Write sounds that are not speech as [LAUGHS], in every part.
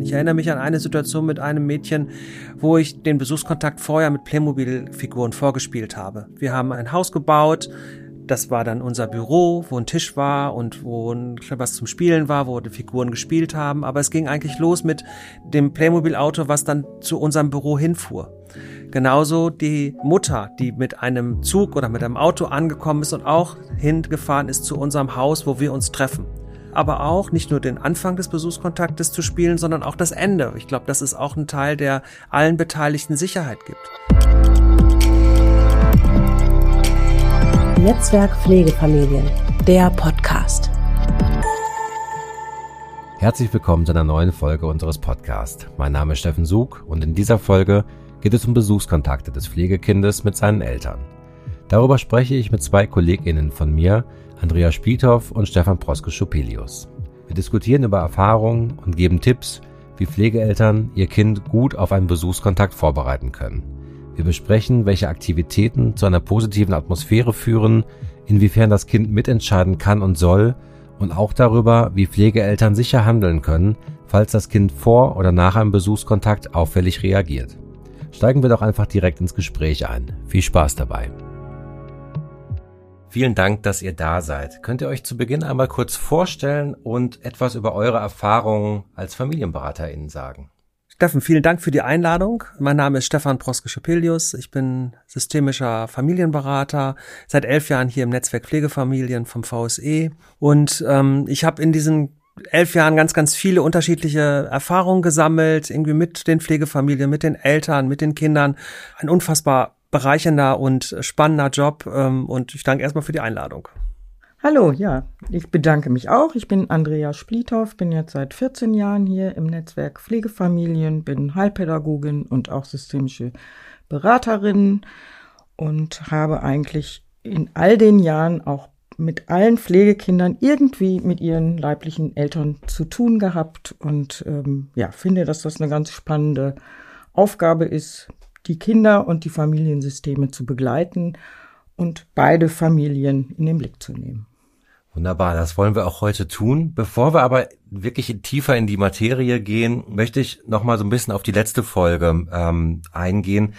Ich erinnere mich an eine Situation mit einem Mädchen, wo ich den Besuchskontakt vorher mit Playmobil-Figuren vorgespielt habe. Wir haben ein Haus gebaut, das war dann unser Büro, wo ein Tisch war und wo was zum Spielen war, wo die Figuren gespielt haben. Aber es ging eigentlich los mit dem Playmobil-Auto, was dann zu unserem Büro hinfuhr. Genauso die Mutter, die mit einem Zug oder mit einem Auto angekommen ist und auch hingefahren ist zu unserem Haus, wo wir uns treffen. Aber auch nicht nur den Anfang des Besuchskontaktes zu spielen, sondern auch das Ende. Ich glaube, das ist auch ein Teil, der allen Beteiligten Sicherheit gibt. Netzwerk Pflegefamilien, der Podcast. Herzlich willkommen zu einer neuen Folge unseres Podcasts. Mein Name ist Steffen Sug und in dieser Folge geht es um Besuchskontakte des Pflegekindes mit seinen Eltern. Darüber spreche ich mit zwei KollegInnen von mir, Andrea Spielhoff und Stefan Proske-Schupelius. Wir diskutieren über Erfahrungen und geben Tipps, wie Pflegeeltern ihr Kind gut auf einen Besuchskontakt vorbereiten können. Wir besprechen, welche Aktivitäten zu einer positiven Atmosphäre führen, inwiefern das Kind mitentscheiden kann und soll und auch darüber, wie Pflegeeltern sicher handeln können, falls das Kind vor oder nach einem Besuchskontakt auffällig reagiert. Steigen wir doch einfach direkt ins Gespräch ein. Viel Spaß dabei. Vielen Dank, dass ihr da seid. Könnt ihr euch zu Beginn einmal kurz vorstellen und etwas über eure Erfahrungen als FamilienberaterInnen sagen? Steffen, vielen Dank für die Einladung. Mein Name ist Stefan Proske-Schopelius. Ich bin systemischer Familienberater, seit elf Jahren hier im Netzwerk Pflegefamilien vom VSE. Und ähm, ich habe in diesen elf Jahren ganz, ganz viele unterschiedliche Erfahrungen gesammelt, irgendwie mit den Pflegefamilien, mit den Eltern, mit den Kindern. Ein unfassbar bereichernder und spannender Job. Ähm, und ich danke erstmal für die Einladung. Hallo, ja, ich bedanke mich auch. Ich bin Andrea Splithoff, bin jetzt seit 14 Jahren hier im Netzwerk Pflegefamilien, bin Heilpädagogin und auch systemische Beraterin und habe eigentlich in all den Jahren auch mit allen Pflegekindern irgendwie mit ihren leiblichen Eltern zu tun gehabt und ähm, ja, finde, dass das eine ganz spannende Aufgabe ist, die Kinder und die Familiensysteme zu begleiten und beide Familien in den Blick zu nehmen. Wunderbar, das wollen wir auch heute tun. Bevor wir aber wirklich tiefer in die Materie gehen, möchte ich noch mal so ein bisschen auf die letzte Folge ähm, eingehen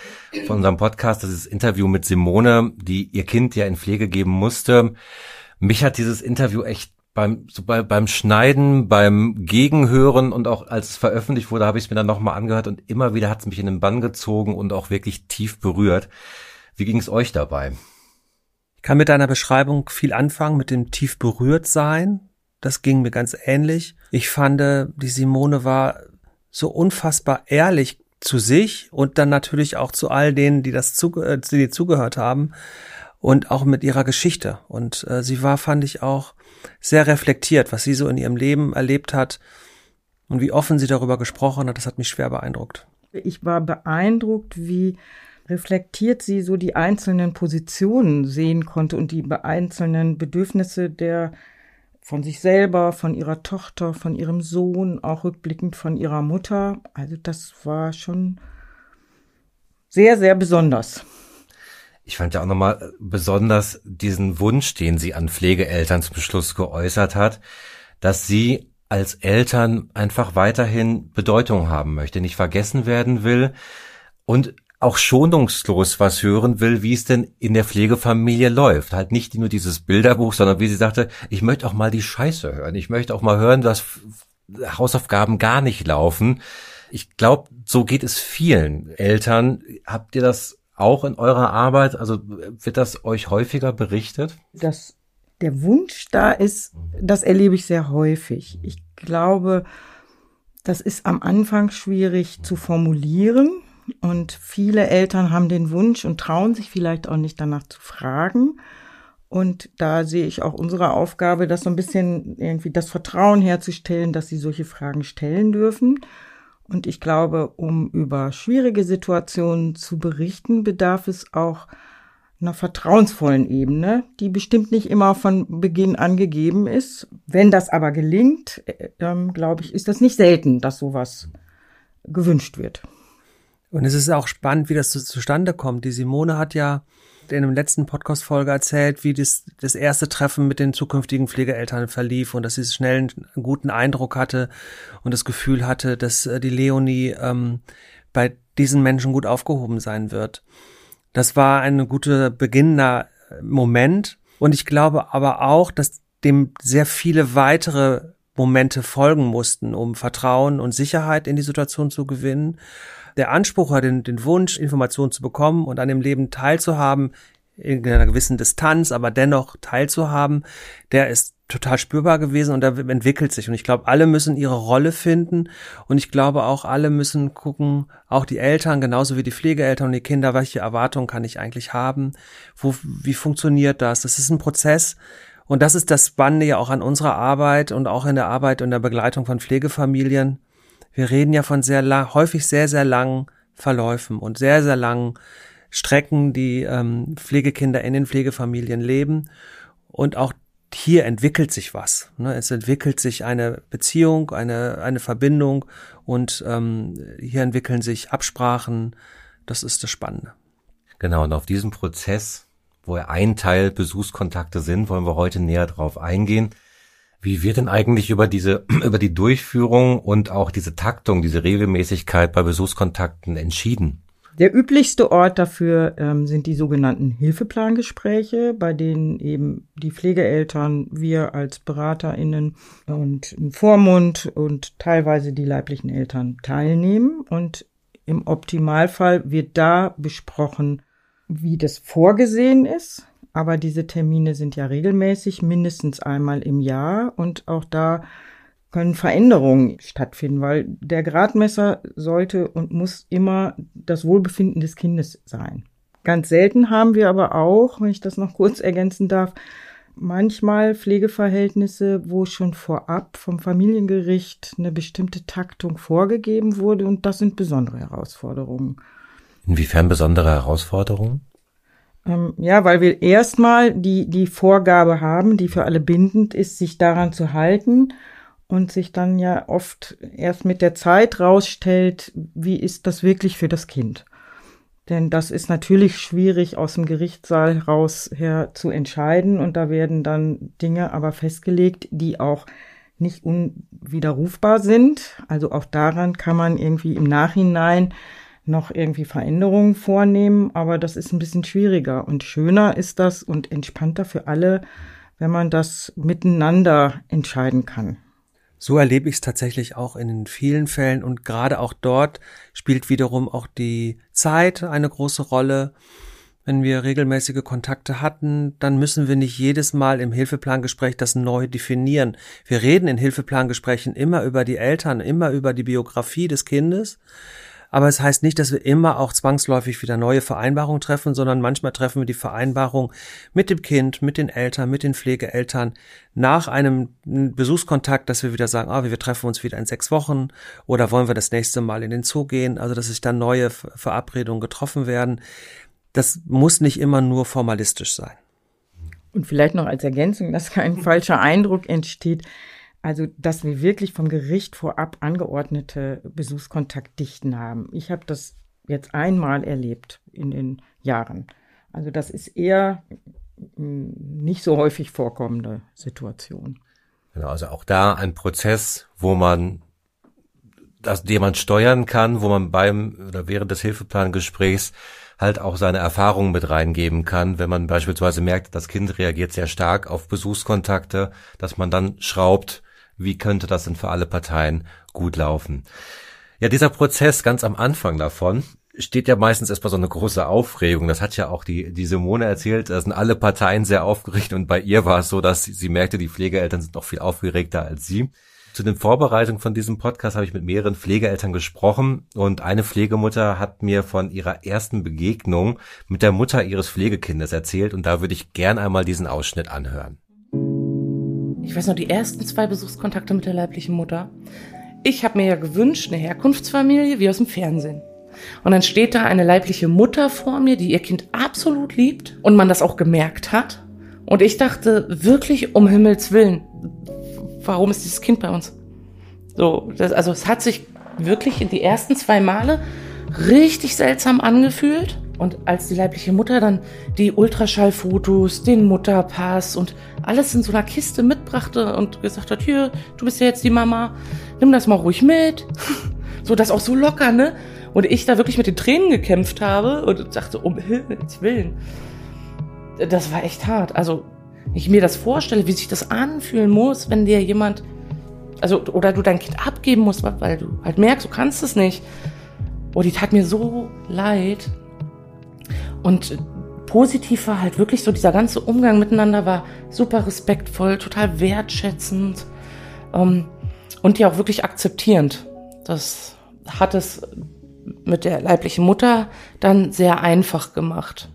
von unserem Podcast. Das ist das Interview mit Simone, die ihr Kind ja in Pflege geben musste. Mich hat dieses Interview echt beim so bei, beim Schneiden, beim Gegenhören und auch als es veröffentlicht wurde, habe ich es mir dann noch mal angehört und immer wieder hat es mich in den Bann gezogen und auch wirklich tief berührt. Wie ging es euch dabei? Ich kann mit deiner Beschreibung viel anfangen, mit dem tief berührt sein. Das ging mir ganz ähnlich. Ich fand, die Simone war so unfassbar ehrlich zu sich und dann natürlich auch zu all denen, die das zu, äh, die zugehört haben und auch mit ihrer Geschichte. Und äh, sie war, fand ich auch sehr reflektiert, was sie so in ihrem Leben erlebt hat und wie offen sie darüber gesprochen hat. Das hat mich schwer beeindruckt. Ich war beeindruckt, wie reflektiert sie so die einzelnen Positionen sehen konnte und die einzelnen Bedürfnisse der von sich selber, von ihrer Tochter, von ihrem Sohn, auch rückblickend von ihrer Mutter. Also das war schon sehr, sehr besonders. Ich fand ja auch nochmal besonders diesen Wunsch, den sie an Pflegeeltern zum Schluss geäußert hat, dass sie als Eltern einfach weiterhin Bedeutung haben möchte, nicht vergessen werden will und auch schonungslos was hören will, wie es denn in der Pflegefamilie läuft. Halt nicht nur dieses Bilderbuch, sondern wie sie sagte, ich möchte auch mal die Scheiße hören. Ich möchte auch mal hören, dass Hausaufgaben gar nicht laufen. Ich glaube, so geht es vielen Eltern. Habt ihr das auch in eurer Arbeit? Also wird das euch häufiger berichtet? Dass der Wunsch da ist, das erlebe ich sehr häufig. Ich glaube, das ist am Anfang schwierig zu formulieren und viele Eltern haben den Wunsch und trauen sich vielleicht auch nicht danach zu fragen. Und da sehe ich auch unsere Aufgabe, das so ein bisschen irgendwie das Vertrauen herzustellen, dass sie solche Fragen stellen dürfen. Und ich glaube, um über schwierige Situationen zu berichten, bedarf es auch einer vertrauensvollen Ebene, die bestimmt nicht immer von Beginn an gegeben ist. Wenn das aber gelingt, äh, ähm, glaube ich, ist das nicht selten, dass sowas gewünscht wird. Und es ist auch spannend, wie das so zustande kommt. Die Simone hat ja in dem letzten Podcast-Folge erzählt, wie das, das erste Treffen mit den zukünftigen Pflegeeltern verlief und dass sie schnell einen guten Eindruck hatte und das Gefühl hatte, dass äh, die Leonie ähm, bei diesen Menschen gut aufgehoben sein wird. Das war ein guter beginnender Moment. Und ich glaube aber auch, dass dem sehr viele weitere Momente folgen mussten, um Vertrauen und Sicherheit in die Situation zu gewinnen. Der Anspruch hat den, den Wunsch, Informationen zu bekommen und an dem Leben teilzuhaben, in einer gewissen Distanz, aber dennoch teilzuhaben, der ist total spürbar gewesen und der entwickelt sich. Und ich glaube, alle müssen ihre Rolle finden. Und ich glaube auch, alle müssen gucken, auch die Eltern, genauso wie die Pflegeeltern und die Kinder, welche Erwartungen kann ich eigentlich haben? Wo, wie funktioniert das? Das ist ein Prozess, und das ist das Spannende ja auch an unserer Arbeit und auch in der Arbeit und der Begleitung von Pflegefamilien. Wir reden ja von sehr lang, häufig sehr, sehr langen Verläufen und sehr, sehr langen Strecken, die ähm, Pflegekinder in den Pflegefamilien leben. Und auch hier entwickelt sich was. Ne? Es entwickelt sich eine Beziehung, eine, eine Verbindung und ähm, hier entwickeln sich Absprachen. Das ist das Spannende. Genau, und auf diesen Prozess wo ein Teil Besuchskontakte sind, wollen wir heute näher drauf eingehen. Wie wird denn eigentlich über diese, [CLEARS THROAT] über die Durchführung und auch diese Taktung, diese Regelmäßigkeit bei Besuchskontakten entschieden? Der üblichste Ort dafür ähm, sind die sogenannten Hilfeplangespräche, bei denen eben die Pflegeeltern, wir als BeraterInnen und ein Vormund und teilweise die leiblichen Eltern teilnehmen. Und im Optimalfall wird da besprochen, wie das vorgesehen ist. Aber diese Termine sind ja regelmäßig, mindestens einmal im Jahr. Und auch da können Veränderungen stattfinden, weil der Gradmesser sollte und muss immer das Wohlbefinden des Kindes sein. Ganz selten haben wir aber auch, wenn ich das noch kurz ergänzen darf, manchmal Pflegeverhältnisse, wo schon vorab vom Familiengericht eine bestimmte Taktung vorgegeben wurde und das sind besondere Herausforderungen. Inwiefern besondere Herausforderungen? Ähm, ja, weil wir erstmal die, die Vorgabe haben, die für alle bindend ist, sich daran zu halten und sich dann ja oft erst mit der Zeit rausstellt, wie ist das wirklich für das Kind. Denn das ist natürlich schwierig aus dem Gerichtssaal raus her zu entscheiden und da werden dann Dinge aber festgelegt, die auch nicht unwiderrufbar sind. Also auch daran kann man irgendwie im Nachhinein noch irgendwie Veränderungen vornehmen, aber das ist ein bisschen schwieriger und schöner ist das und entspannter für alle, wenn man das miteinander entscheiden kann. So erlebe ich es tatsächlich auch in vielen Fällen und gerade auch dort spielt wiederum auch die Zeit eine große Rolle. Wenn wir regelmäßige Kontakte hatten, dann müssen wir nicht jedes Mal im Hilfeplangespräch das neu definieren. Wir reden in Hilfeplangesprächen immer über die Eltern, immer über die Biografie des Kindes. Aber es heißt nicht, dass wir immer auch zwangsläufig wieder neue Vereinbarungen treffen, sondern manchmal treffen wir die Vereinbarung mit dem Kind, mit den Eltern, mit den Pflegeeltern nach einem Besuchskontakt, dass wir wieder sagen, ah, wir treffen uns wieder in sechs Wochen oder wollen wir das nächste Mal in den Zoo gehen, also dass sich dann neue Verabredungen getroffen werden. Das muss nicht immer nur formalistisch sein. Und vielleicht noch als Ergänzung, dass kein falscher Eindruck entsteht. Also, dass wir wirklich vom Gericht vorab angeordnete Besuchskontaktdichten haben. Ich habe das jetzt einmal erlebt in den Jahren. Also das ist eher mm, nicht so häufig vorkommende Situation. Genau, also auch da ein Prozess, wo man das, den man steuern kann, wo man beim oder während des Hilfeplangesprächs halt auch seine Erfahrungen mit reingeben kann, wenn man beispielsweise merkt, das Kind reagiert sehr stark auf Besuchskontakte, dass man dann schraubt, wie könnte das denn für alle Parteien gut laufen? Ja, dieser Prozess ganz am Anfang davon steht ja meistens erstmal so eine große Aufregung. Das hat ja auch die, die Simone erzählt. Da sind alle Parteien sehr aufgeregt und bei ihr war es so, dass sie, sie merkte, die Pflegeeltern sind noch viel aufgeregter als sie. Zu den Vorbereitungen von diesem Podcast habe ich mit mehreren Pflegeeltern gesprochen und eine Pflegemutter hat mir von ihrer ersten Begegnung mit der Mutter ihres Pflegekindes erzählt und da würde ich gern einmal diesen Ausschnitt anhören ich weiß noch, die ersten zwei Besuchskontakte mit der leiblichen Mutter. Ich habe mir ja gewünscht, eine Herkunftsfamilie wie aus dem Fernsehen. Und dann steht da eine leibliche Mutter vor mir, die ihr Kind absolut liebt und man das auch gemerkt hat. Und ich dachte wirklich, um Himmels Willen, warum ist dieses Kind bei uns? So, das, also es hat sich wirklich die ersten zwei Male richtig seltsam angefühlt. Und als die leibliche Mutter dann die Ultraschallfotos, den Mutterpass und alles in so einer Kiste mitbrachte und gesagt hat, hier, du bist ja jetzt die Mama, nimm das mal ruhig mit. [LAUGHS] so das auch so locker, ne? Und ich da wirklich mit den Tränen gekämpft habe und dachte, um Himmels Willen. Das war echt hart. Also, ich mir das vorstelle, wie sich das anfühlen muss, wenn dir jemand, also, oder du dein Kind abgeben musst, weil du halt merkst, du kannst es nicht. Oh, die tat mir so leid. Und positiv war halt wirklich so, dieser ganze Umgang miteinander war super respektvoll, total wertschätzend ähm, und ja auch wirklich akzeptierend. Das hat es mit der leiblichen Mutter dann sehr einfach gemacht.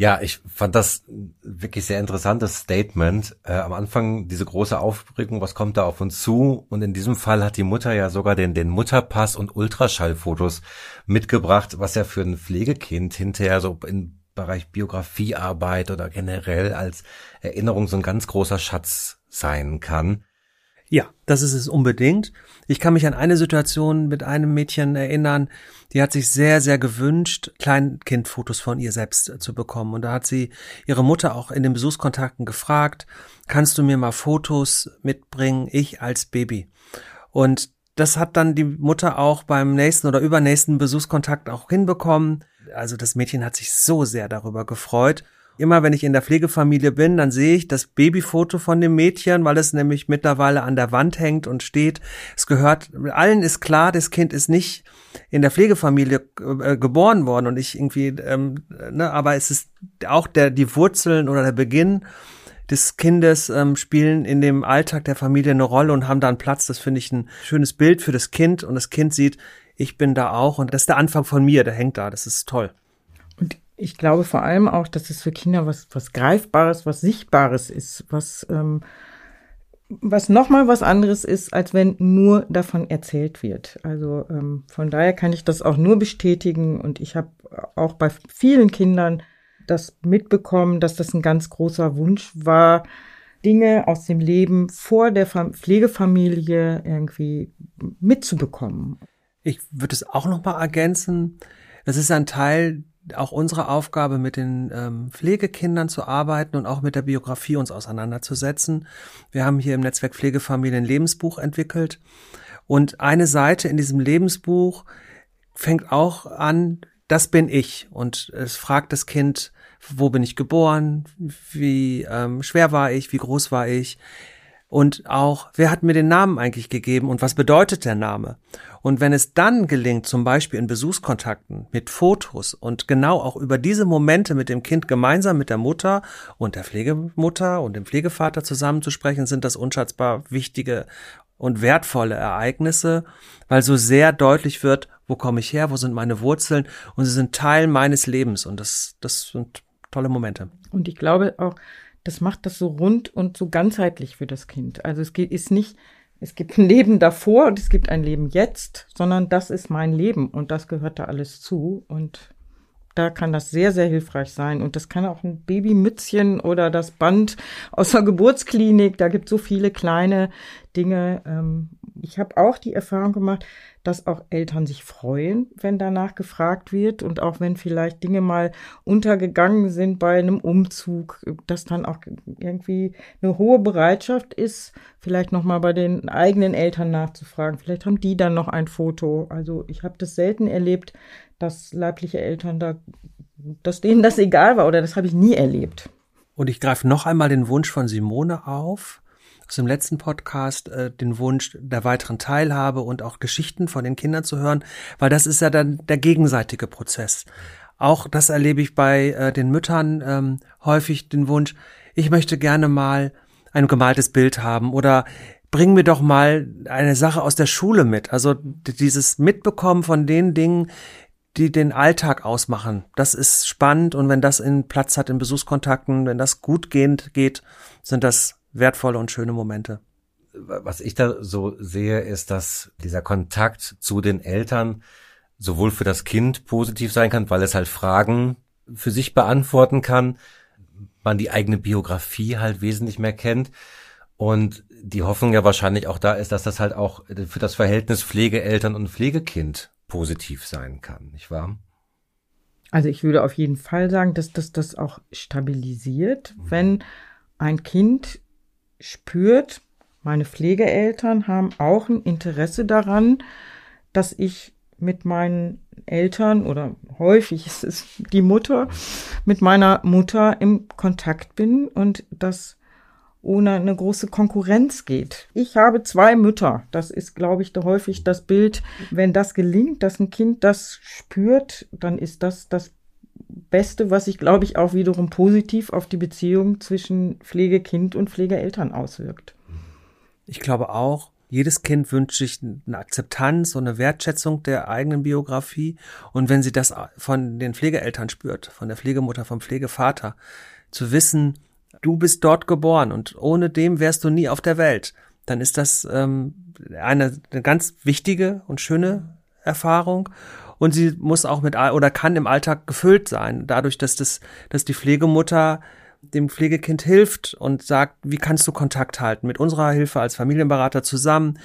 Ja, ich fand das wirklich sehr interessantes Statement. Äh, am Anfang diese große Aufregung, was kommt da auf uns zu? Und in diesem Fall hat die Mutter ja sogar den, den Mutterpass und Ultraschallfotos mitgebracht, was ja für ein Pflegekind hinterher so im Bereich Biografiearbeit oder generell als Erinnerung so ein ganz großer Schatz sein kann. Ja, das ist es unbedingt. Ich kann mich an eine Situation mit einem Mädchen erinnern, die hat sich sehr, sehr gewünscht, Kleinkindfotos von ihr selbst zu bekommen. Und da hat sie ihre Mutter auch in den Besuchskontakten gefragt, kannst du mir mal Fotos mitbringen, ich als Baby? Und das hat dann die Mutter auch beim nächsten oder übernächsten Besuchskontakt auch hinbekommen. Also das Mädchen hat sich so sehr darüber gefreut immer wenn ich in der Pflegefamilie bin, dann sehe ich das Babyfoto von dem Mädchen, weil es nämlich mittlerweile an der Wand hängt und steht. Es gehört, allen ist klar, das Kind ist nicht in der Pflegefamilie äh, geboren worden und ich irgendwie, ähm, ne, aber es ist auch der, die Wurzeln oder der Beginn des Kindes ähm, spielen in dem Alltag der Familie eine Rolle und haben da einen Platz. Das finde ich ein schönes Bild für das Kind und das Kind sieht, ich bin da auch und das ist der Anfang von mir, der hängt da. Das ist toll. Ich glaube vor allem auch, dass es für Kinder was, was Greifbares, was Sichtbares ist, was, ähm, was nochmal was anderes ist, als wenn nur davon erzählt wird. Also ähm, von daher kann ich das auch nur bestätigen und ich habe auch bei vielen Kindern das mitbekommen, dass das ein ganz großer Wunsch war, Dinge aus dem Leben vor der Pflegefamilie irgendwie mitzubekommen. Ich würde es auch noch mal ergänzen. Das ist ein Teil auch unsere Aufgabe, mit den ähm, Pflegekindern zu arbeiten und auch mit der Biografie uns auseinanderzusetzen. Wir haben hier im Netzwerk Pflegefamilien Lebensbuch entwickelt. Und eine Seite in diesem Lebensbuch fängt auch an, das bin ich. Und es fragt das Kind, wo bin ich geboren, wie ähm, schwer war ich, wie groß war ich, und auch, wer hat mir den Namen eigentlich gegeben und was bedeutet der Name? Und wenn es dann gelingt, zum Beispiel in Besuchskontakten mit Fotos und genau auch über diese Momente mit dem Kind gemeinsam mit der Mutter und der Pflegemutter und dem Pflegevater zusammenzusprechen, sind das unschätzbar wichtige und wertvolle Ereignisse, weil so sehr deutlich wird, wo komme ich her, wo sind meine Wurzeln und sie sind Teil meines Lebens und das, das sind tolle Momente. Und ich glaube auch, das macht das so rund und so ganzheitlich für das Kind. Also es geht, ist nicht, es gibt ein Leben davor und es gibt ein Leben jetzt, sondern das ist mein Leben und das gehört da alles zu und da kann das sehr, sehr hilfreich sein. Und das kann auch ein Babymützchen oder das Band aus der Geburtsklinik. Da gibt so viele kleine Dinge. Ähm, ich habe auch die Erfahrung gemacht, dass auch Eltern sich freuen, wenn danach gefragt wird und auch wenn vielleicht Dinge mal untergegangen sind bei einem Umzug, dass dann auch irgendwie eine hohe Bereitschaft ist, vielleicht noch mal bei den eigenen Eltern nachzufragen. Vielleicht haben die dann noch ein Foto. Also ich habe das selten erlebt, dass leibliche Eltern da, dass denen das egal war oder das habe ich nie erlebt. Und ich greife noch einmal den Wunsch von Simone auf aus dem letzten Podcast äh, den Wunsch der weiteren Teilhabe und auch Geschichten von den Kindern zu hören, weil das ist ja dann der gegenseitige Prozess. Auch das erlebe ich bei äh, den Müttern ähm, häufig den Wunsch, ich möchte gerne mal ein gemaltes Bild haben oder bring mir doch mal eine Sache aus der Schule mit. Also dieses Mitbekommen von den Dingen, die den Alltag ausmachen. Das ist spannend und wenn das in Platz hat in Besuchskontakten, wenn das gut gehend geht, sind das wertvolle und schöne Momente. Was ich da so sehe, ist, dass dieser Kontakt zu den Eltern sowohl für das Kind positiv sein kann, weil es halt Fragen für sich beantworten kann, man die eigene Biografie halt wesentlich mehr kennt und die Hoffnung ja wahrscheinlich auch da ist, dass das halt auch für das Verhältnis Pflegeeltern und Pflegekind positiv sein kann, nicht wahr? Also ich würde auf jeden Fall sagen, dass das das auch stabilisiert, mhm. wenn ein Kind spürt, meine Pflegeeltern haben auch ein Interesse daran, dass ich mit meinen Eltern oder häufig ist es die Mutter, mit meiner Mutter im Kontakt bin und das ohne eine große Konkurrenz geht. Ich habe zwei Mütter. Das ist, glaube ich, da häufig das Bild. Wenn das gelingt, dass ein Kind das spürt, dann ist das das Beste, was sich, glaube ich, auch wiederum positiv auf die Beziehung zwischen Pflegekind und Pflegeeltern auswirkt. Ich glaube auch, jedes Kind wünscht sich eine Akzeptanz und eine Wertschätzung der eigenen Biografie. Und wenn sie das von den Pflegeeltern spürt, von der Pflegemutter, vom Pflegevater, zu wissen, du bist dort geboren und ohne dem wärst du nie auf der Welt, dann ist das ähm, eine, eine ganz wichtige und schöne Erfahrung. Und sie muss auch mit oder kann im Alltag gefüllt sein, dadurch, dass das, dass die Pflegemutter dem Pflegekind hilft und sagt, wie kannst du Kontakt halten mit unserer Hilfe als Familienberater zusammen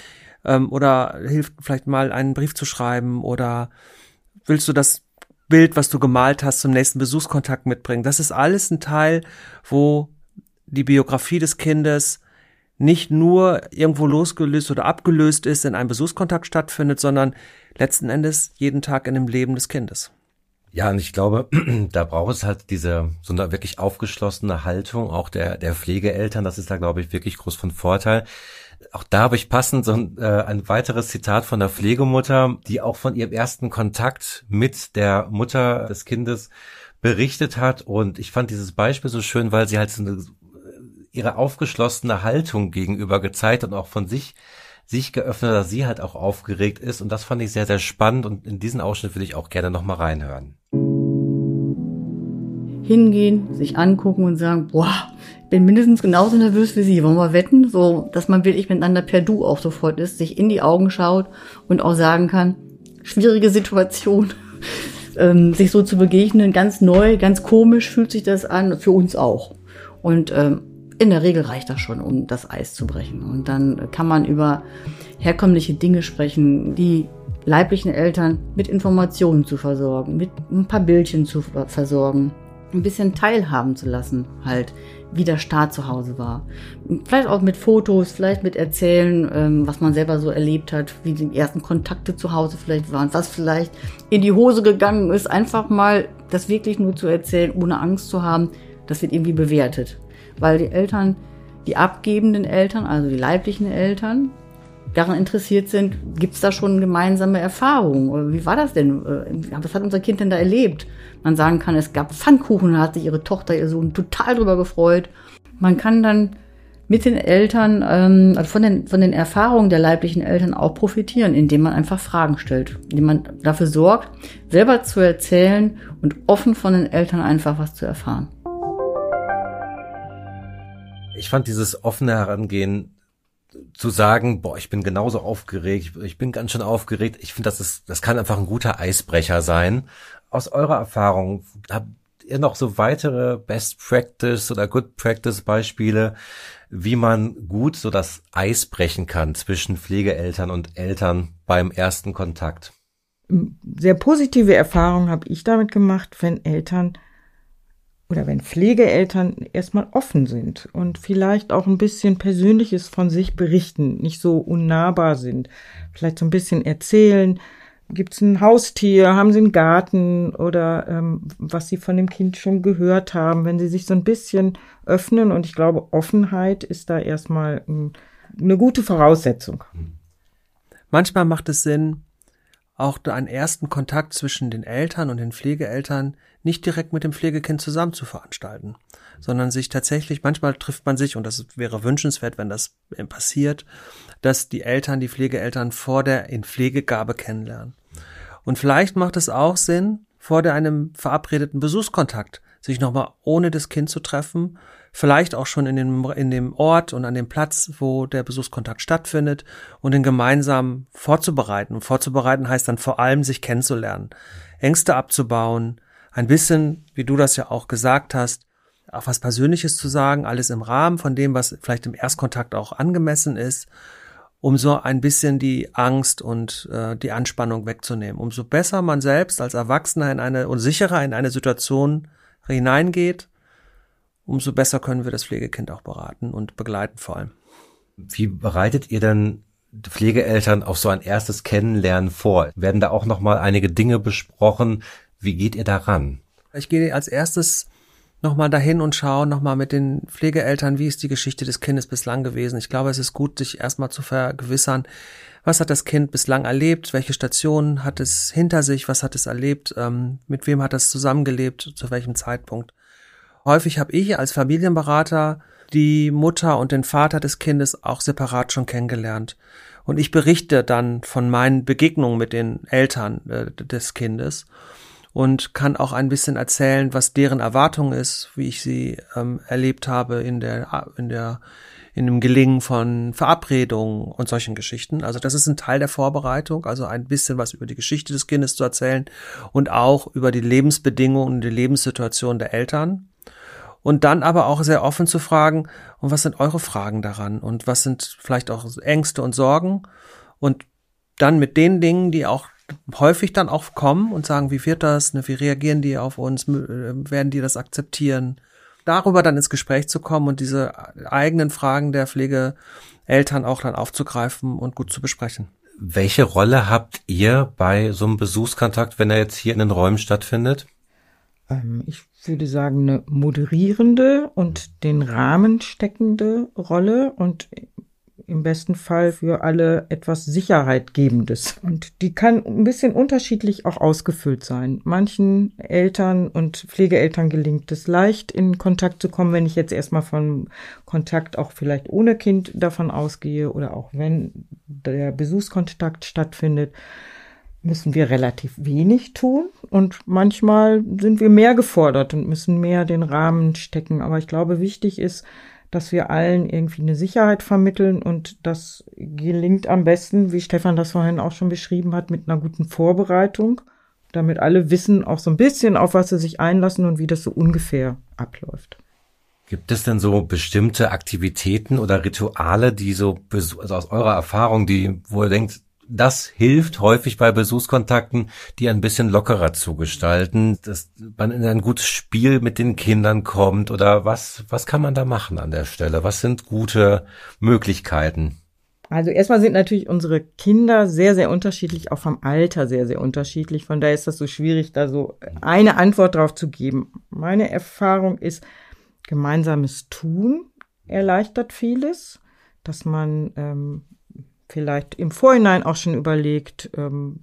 ähm, oder hilft vielleicht mal einen Brief zu schreiben oder willst du das Bild, was du gemalt hast, zum nächsten Besuchskontakt mitbringen. Das ist alles ein Teil, wo die Biografie des Kindes nicht nur irgendwo losgelöst oder abgelöst ist, in einem Besuchskontakt stattfindet, sondern letzten Endes jeden Tag in dem Leben des Kindes. Ja, und ich glaube, [CLEARS THROAT] da braucht es halt diese so eine wirklich aufgeschlossene Haltung auch der der Pflegeeltern. Das ist da glaube ich wirklich groß von Vorteil. Auch da habe ich passend so ein, äh, ein weiteres Zitat von der Pflegemutter, die auch von ihrem ersten Kontakt mit der Mutter des Kindes berichtet hat. Und ich fand dieses Beispiel so schön, weil sie halt so eine, ihre aufgeschlossene Haltung gegenüber gezeigt und auch von sich sich geöffnet, dass sie halt auch aufgeregt ist. Und das fand ich sehr, sehr spannend. Und in diesen Ausschnitt würde ich auch gerne nochmal reinhören. Hingehen, sich angucken und sagen, boah, ich bin mindestens genauso nervös wie Sie. Wollen wir wetten? So, dass man wirklich miteinander per Du auch sofort ist, sich in die Augen schaut und auch sagen kann, schwierige Situation, [LAUGHS] ähm, sich so zu begegnen, ganz neu, ganz komisch fühlt sich das an, für uns auch. Und ähm, in der Regel reicht das schon, um das Eis zu brechen. Und dann kann man über herkömmliche Dinge sprechen, die leiblichen Eltern mit Informationen zu versorgen, mit ein paar Bildchen zu versorgen, ein bisschen teilhaben zu lassen, halt, wie der Start zu Hause war. Vielleicht auch mit Fotos, vielleicht mit Erzählen, ähm, was man selber so erlebt hat, wie die ersten Kontakte zu Hause vielleicht waren, was vielleicht in die Hose gegangen ist. Einfach mal das wirklich nur zu erzählen, ohne Angst zu haben, das wird irgendwie bewertet weil die Eltern, die abgebenden Eltern, also die leiblichen Eltern, daran interessiert sind, gibt es da schon gemeinsame Erfahrungen? Wie war das denn? Äh, was hat unser Kind denn da erlebt? Man sagen kann, es gab Pfannkuchen, da hat sich ihre Tochter, ihr Sohn total drüber gefreut. Man kann dann mit den Eltern, ähm, also von den, von den Erfahrungen der leiblichen Eltern auch profitieren, indem man einfach Fragen stellt, indem man dafür sorgt, selber zu erzählen und offen von den Eltern einfach was zu erfahren. Ich fand dieses offene Herangehen zu sagen, boah, ich bin genauso aufgeregt, ich bin ganz schön aufgeregt. Ich finde, das ist, das kann einfach ein guter Eisbrecher sein. Aus eurer Erfahrung, habt ihr noch so weitere Best Practice oder Good Practice Beispiele, wie man gut so das Eis brechen kann zwischen Pflegeeltern und Eltern beim ersten Kontakt? Sehr positive Erfahrungen habe ich damit gemacht, wenn Eltern oder wenn Pflegeeltern erstmal offen sind und vielleicht auch ein bisschen Persönliches von sich berichten, nicht so unnahbar sind, vielleicht so ein bisschen erzählen, gibt es ein Haustier, haben sie einen Garten oder ähm, was sie von dem Kind schon gehört haben, wenn sie sich so ein bisschen öffnen und ich glaube, Offenheit ist da erstmal ein, eine gute Voraussetzung. Manchmal macht es Sinn, auch einen ersten Kontakt zwischen den Eltern und den Pflegeeltern nicht direkt mit dem Pflegekind zusammen zu veranstalten, sondern sich tatsächlich, manchmal trifft man sich, und das wäre wünschenswert, wenn das passiert, dass die Eltern, die Pflegeeltern vor der in Pflegegabe kennenlernen. Und vielleicht macht es auch Sinn, vor der einem verabredeten Besuchskontakt sich nochmal ohne das Kind zu treffen vielleicht auch schon in dem, in dem Ort und an dem Platz, wo der Besuchskontakt stattfindet und den gemeinsam vorzubereiten. Und vorzubereiten heißt dann vor allem, sich kennenzulernen, Ängste abzubauen, ein bisschen, wie du das ja auch gesagt hast, auch was Persönliches zu sagen, alles im Rahmen von dem, was vielleicht im Erstkontakt auch angemessen ist um so ein bisschen die Angst und äh, die Anspannung wegzunehmen. Umso besser man selbst als Erwachsener in eine und sicherer in eine Situation hineingeht, umso besser können wir das Pflegekind auch beraten und begleiten vor allem. Wie bereitet ihr denn Pflegeeltern auf so ein erstes Kennenlernen vor? Werden da auch noch mal einige Dinge besprochen? Wie geht ihr daran? Ich gehe als erstes nochmal dahin und schaue nochmal mit den Pflegeeltern, wie ist die Geschichte des Kindes bislang gewesen. Ich glaube, es ist gut, sich erstmal zu vergewissern, was hat das Kind bislang erlebt, welche Stationen hat es hinter sich, was hat es erlebt, ähm, mit wem hat es zusammengelebt, zu welchem Zeitpunkt. Häufig habe ich als Familienberater die Mutter und den Vater des Kindes auch separat schon kennengelernt. Und ich berichte dann von meinen Begegnungen mit den Eltern äh, des Kindes und kann auch ein bisschen erzählen, was deren Erwartung ist, wie ich sie ähm, erlebt habe in der, in der, in dem Gelingen von Verabredungen und solchen Geschichten. Also das ist ein Teil der Vorbereitung, also ein bisschen was über die Geschichte des Kindes zu erzählen und auch über die Lebensbedingungen und die Lebenssituation der Eltern. Und dann aber auch sehr offen zu fragen, und was sind eure Fragen daran? Und was sind vielleicht auch Ängste und Sorgen? Und dann mit den Dingen, die auch häufig dann auch kommen und sagen, wie wird das, ne, wie reagieren die auf uns, äh, werden die das akzeptieren? Darüber dann ins Gespräch zu kommen und diese eigenen Fragen der Pflegeeltern auch dann aufzugreifen und gut zu besprechen. Welche Rolle habt ihr bei so einem Besuchskontakt, wenn er jetzt hier in den Räumen stattfindet? Ähm, ich würde sagen, eine moderierende und den Rahmen steckende Rolle und im besten Fall für alle etwas Sicherheit gebendes. Und die kann ein bisschen unterschiedlich auch ausgefüllt sein. Manchen Eltern und Pflegeeltern gelingt es leicht, in Kontakt zu kommen, wenn ich jetzt erstmal von Kontakt auch vielleicht ohne Kind davon ausgehe oder auch wenn der Besuchskontakt stattfindet müssen wir relativ wenig tun und manchmal sind wir mehr gefordert und müssen mehr den Rahmen stecken. Aber ich glaube, wichtig ist, dass wir allen irgendwie eine Sicherheit vermitteln und das gelingt am besten, wie Stefan das vorhin auch schon beschrieben hat, mit einer guten Vorbereitung, damit alle wissen auch so ein bisschen, auf was sie sich einlassen und wie das so ungefähr abläuft. Gibt es denn so bestimmte Aktivitäten oder Rituale, die so also aus eurer Erfahrung, die wo ihr denkt, das hilft häufig bei Besuchskontakten, die ein bisschen lockerer zu gestalten, dass man in ein gutes Spiel mit den Kindern kommt oder was, was kann man da machen an der Stelle? Was sind gute Möglichkeiten? Also erstmal sind natürlich unsere Kinder sehr, sehr unterschiedlich, auch vom Alter sehr, sehr unterschiedlich. Von daher ist das so schwierig, da so eine Antwort drauf zu geben. Meine Erfahrung ist, gemeinsames Tun erleichtert vieles, dass man ähm, vielleicht im Vorhinein auch schon überlegt, ähm,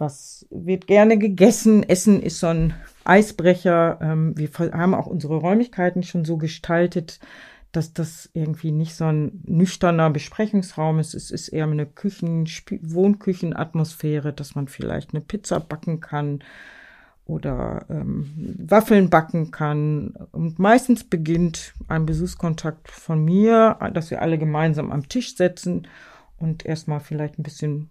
was wird gerne gegessen. Essen ist so ein Eisbrecher. Ähm, wir haben auch unsere Räumlichkeiten schon so gestaltet, dass das irgendwie nicht so ein nüchterner Besprechungsraum ist. Es ist eher eine Küchen, Wohnküchenatmosphäre, dass man vielleicht eine Pizza backen kann oder ähm, Waffeln backen kann. Und meistens beginnt ein Besuchskontakt von mir, dass wir alle gemeinsam am Tisch setzen und erstmal vielleicht ein bisschen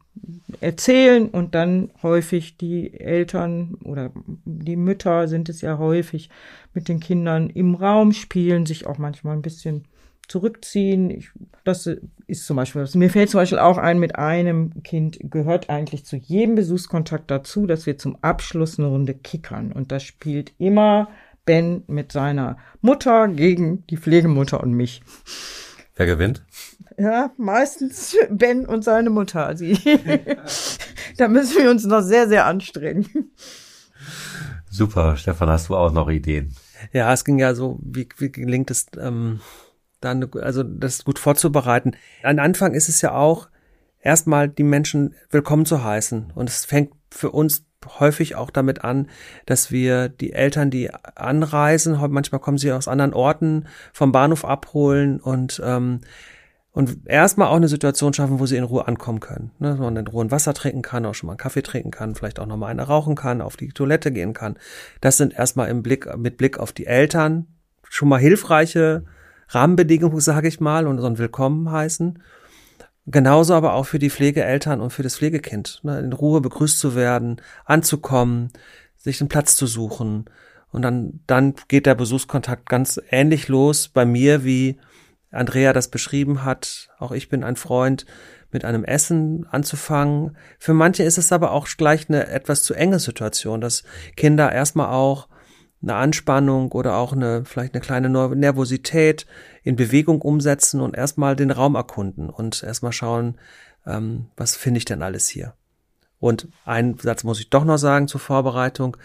erzählen und dann häufig die Eltern oder die Mütter sind es ja häufig mit den Kindern im Raum spielen, sich auch manchmal ein bisschen zurückziehen. Ich, das ist zum Beispiel, mir fällt zum Beispiel auch ein, mit einem Kind gehört eigentlich zu jedem Besuchskontakt dazu, dass wir zum Abschluss eine Runde kickern. Und das spielt immer Ben mit seiner Mutter gegen die Pflegemutter und mich. Wer gewinnt? Ja, meistens Ben und seine Mutter. Also, [LAUGHS] da müssen wir uns noch sehr, sehr anstrengen. Super, Stefan, hast du auch noch Ideen? Ja, es ging ja so, wie, wie gelingt es, ähm, dann, also das gut vorzubereiten. Am Anfang ist es ja auch, erstmal die Menschen willkommen zu heißen. Und es fängt für uns häufig auch damit an, dass wir die Eltern, die anreisen, manchmal kommen sie aus anderen Orten, vom Bahnhof abholen und ähm, und erstmal auch eine Situation schaffen, wo sie in Ruhe ankommen können. Ne? Dass man in Ruhe ein Wasser trinken kann, auch schon mal einen Kaffee trinken kann, vielleicht auch noch mal eine rauchen kann, auf die Toilette gehen kann. Das sind erstmal im Blick, mit Blick auf die Eltern schon mal hilfreiche Rahmenbedingungen, sage ich mal, und so ein Willkommen heißen. Genauso aber auch für die Pflegeeltern und für das Pflegekind. Ne? In Ruhe begrüßt zu werden, anzukommen, sich einen Platz zu suchen. Und dann, dann geht der Besuchskontakt ganz ähnlich los bei mir wie Andrea das beschrieben hat, auch ich bin ein Freund, mit einem Essen anzufangen. Für manche ist es aber auch gleich eine etwas zu enge Situation, dass Kinder erstmal auch eine Anspannung oder auch eine, vielleicht eine kleine Nervosität in Bewegung umsetzen und erstmal den Raum erkunden und erstmal schauen, ähm, was finde ich denn alles hier. Und einen Satz muss ich doch noch sagen zur Vorbereitung.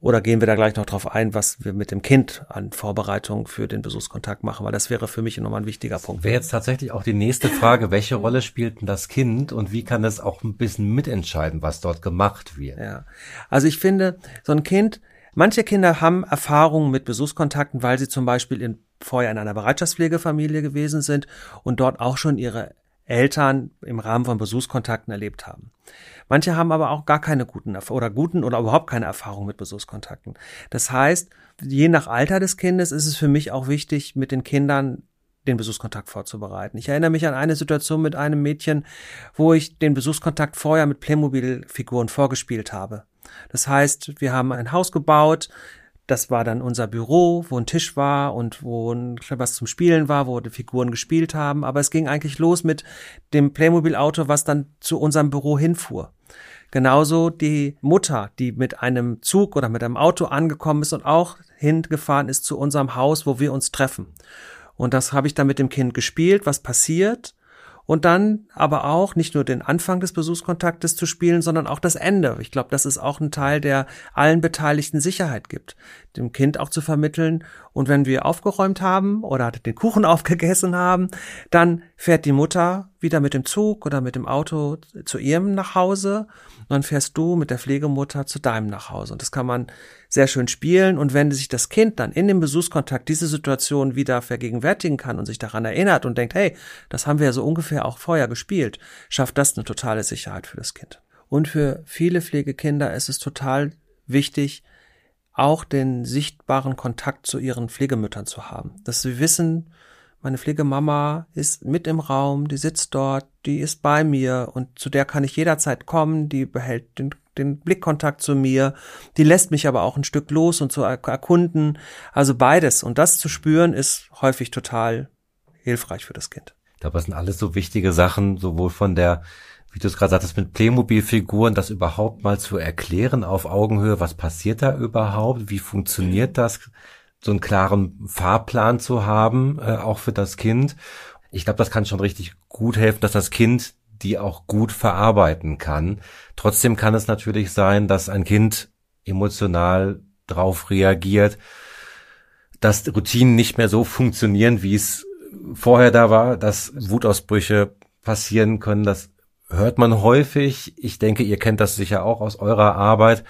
Oder gehen wir da gleich noch drauf ein, was wir mit dem Kind an Vorbereitung für den Besuchskontakt machen, weil das wäre für mich nochmal ein wichtiger Punkt. Wäre jetzt tatsächlich auch die nächste Frage, welche Rolle spielt denn das Kind und wie kann es auch ein bisschen mitentscheiden, was dort gemacht wird? Ja. Also ich finde, so ein Kind, manche Kinder haben Erfahrungen mit Besuchskontakten, weil sie zum Beispiel in, vorher in einer Bereitschaftspflegefamilie gewesen sind und dort auch schon ihre Eltern im Rahmen von Besuchskontakten erlebt haben. Manche haben aber auch gar keine guten oder guten oder überhaupt keine Erfahrung mit Besuchskontakten. Das heißt, je nach Alter des Kindes ist es für mich auch wichtig, mit den Kindern den Besuchskontakt vorzubereiten. Ich erinnere mich an eine Situation mit einem Mädchen, wo ich den Besuchskontakt vorher mit Playmobil-Figuren vorgespielt habe. Das heißt, wir haben ein Haus gebaut, das war dann unser Büro, wo ein Tisch war und wo was zum Spielen war, wo die Figuren gespielt haben. Aber es ging eigentlich los mit dem Playmobil-Auto, was dann zu unserem Büro hinfuhr. Genauso die Mutter, die mit einem Zug oder mit einem Auto angekommen ist und auch hingefahren ist zu unserem Haus, wo wir uns treffen. Und das habe ich dann mit dem Kind gespielt, was passiert und dann aber auch nicht nur den Anfang des Besuchskontaktes zu spielen, sondern auch das Ende. Ich glaube, das ist auch ein Teil, der allen Beteiligten Sicherheit gibt, dem Kind auch zu vermitteln. Und wenn wir aufgeräumt haben oder den Kuchen [LAUGHS] aufgegessen haben, dann fährt die Mutter wieder mit dem Zug oder mit dem Auto zu ihrem nach Hause dann fährst du mit der Pflegemutter zu deinem nach Hause. Und das kann man sehr schön spielen. Und wenn sich das Kind dann in dem Besuchskontakt diese Situation wieder vergegenwärtigen kann und sich daran erinnert und denkt, hey, das haben wir ja so ungefähr auch vorher gespielt, schafft das eine totale Sicherheit für das Kind. Und für viele Pflegekinder ist es total wichtig, auch den sichtbaren Kontakt zu ihren Pflegemüttern zu haben. Dass sie wissen, meine Pflegemama ist mit im Raum, die sitzt dort, die ist bei mir und zu der kann ich jederzeit kommen, die behält den, den Blickkontakt zu mir, die lässt mich aber auch ein Stück los und zu erkunden. Also beides. Und das zu spüren ist häufig total hilfreich für das Kind. Ich glaube, das sind alles so wichtige Sachen, sowohl von der wie du es gerade sagtest, mit Playmobil-Figuren, das überhaupt mal zu erklären auf Augenhöhe, was passiert da überhaupt, wie funktioniert das, so einen klaren Fahrplan zu haben, äh, auch für das Kind. Ich glaube, das kann schon richtig gut helfen, dass das Kind die auch gut verarbeiten kann. Trotzdem kann es natürlich sein, dass ein Kind emotional drauf reagiert, dass Routinen nicht mehr so funktionieren, wie es vorher da war, dass Wutausbrüche passieren können. Das hört man häufig. Ich denke, ihr kennt das sicher auch aus eurer Arbeit.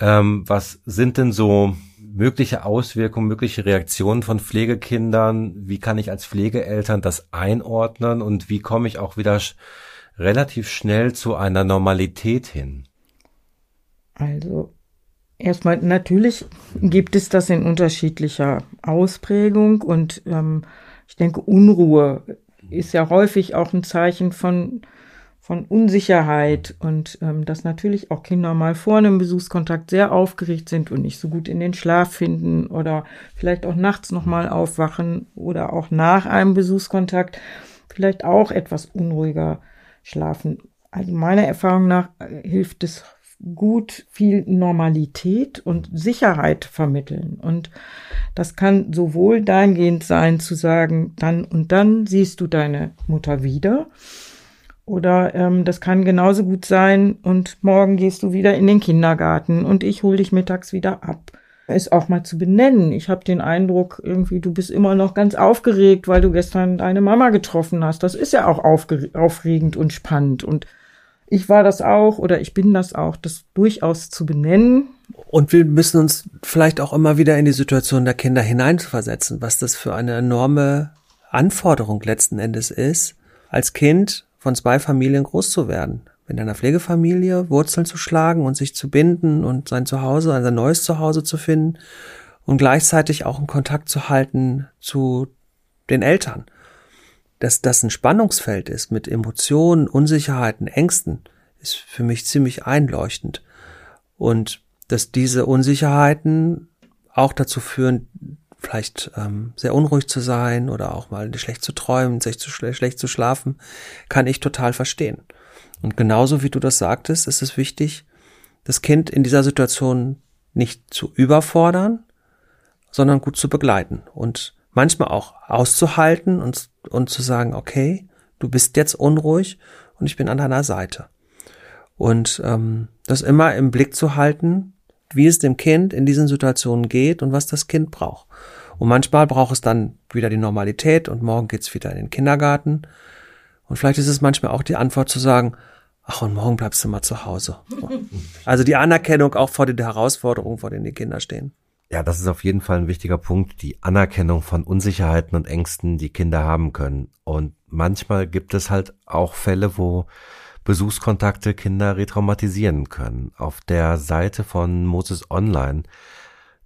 Ähm, was sind denn so mögliche Auswirkungen, mögliche Reaktionen von Pflegekindern? Wie kann ich als Pflegeeltern das einordnen und wie komme ich auch wieder sch relativ schnell zu einer Normalität hin? Also erstmal natürlich gibt es das in unterschiedlicher Ausprägung und ähm, ich denke Unruhe ist ja häufig auch ein Zeichen von von Unsicherheit und ähm, dass natürlich auch Kinder mal vor einem Besuchskontakt sehr aufgeregt sind und nicht so gut in den Schlaf finden oder vielleicht auch nachts nochmal aufwachen oder auch nach einem Besuchskontakt vielleicht auch etwas unruhiger schlafen. Also meiner Erfahrung nach äh, hilft es gut viel Normalität und Sicherheit vermitteln. Und das kann sowohl dahingehend sein zu sagen, dann und dann siehst du deine Mutter wieder oder ähm, das kann genauso gut sein und morgen gehst du wieder in den Kindergarten und ich hole dich mittags wieder ab. Es auch mal zu benennen. Ich habe den Eindruck, irgendwie, du bist immer noch ganz aufgeregt, weil du gestern deine Mama getroffen hast. Das ist ja auch aufregend und spannend. Und ich war das auch oder ich bin das auch, das durchaus zu benennen. Und wir müssen uns vielleicht auch immer wieder in die Situation der Kinder hineinversetzen, was das für eine enorme Anforderung letzten Endes ist, als Kind von zwei Familien groß zu werden. In einer Pflegefamilie Wurzeln zu schlagen und sich zu binden und sein Zuhause, sein neues Zuhause zu finden und gleichzeitig auch einen Kontakt zu halten zu den Eltern. Dass das ein Spannungsfeld ist mit Emotionen, Unsicherheiten, Ängsten, ist für mich ziemlich einleuchtend. Und dass diese Unsicherheiten auch dazu führen, vielleicht ähm, sehr unruhig zu sein oder auch mal schlecht zu träumen, sich zu schle schlecht zu schlafen, kann ich total verstehen. Und genauso wie du das sagtest, ist es wichtig, das Kind in dieser Situation nicht zu überfordern, sondern gut zu begleiten und manchmal auch auszuhalten und, und zu sagen, okay, du bist jetzt unruhig und ich bin an deiner Seite. Und ähm, das immer im Blick zu halten, wie es dem Kind in diesen Situationen geht und was das Kind braucht. Und manchmal braucht es dann wieder die Normalität und morgen geht's wieder in den Kindergarten. Und vielleicht ist es manchmal auch die Antwort zu sagen, ach, und morgen bleibst du mal zu Hause. [LAUGHS] Also die Anerkennung auch vor den Herausforderungen, vor denen die Kinder stehen. Ja, das ist auf jeden Fall ein wichtiger Punkt, die Anerkennung von Unsicherheiten und Ängsten, die Kinder haben können. Und manchmal gibt es halt auch Fälle, wo Besuchskontakte Kinder retraumatisieren können. Auf der Seite von Moses Online,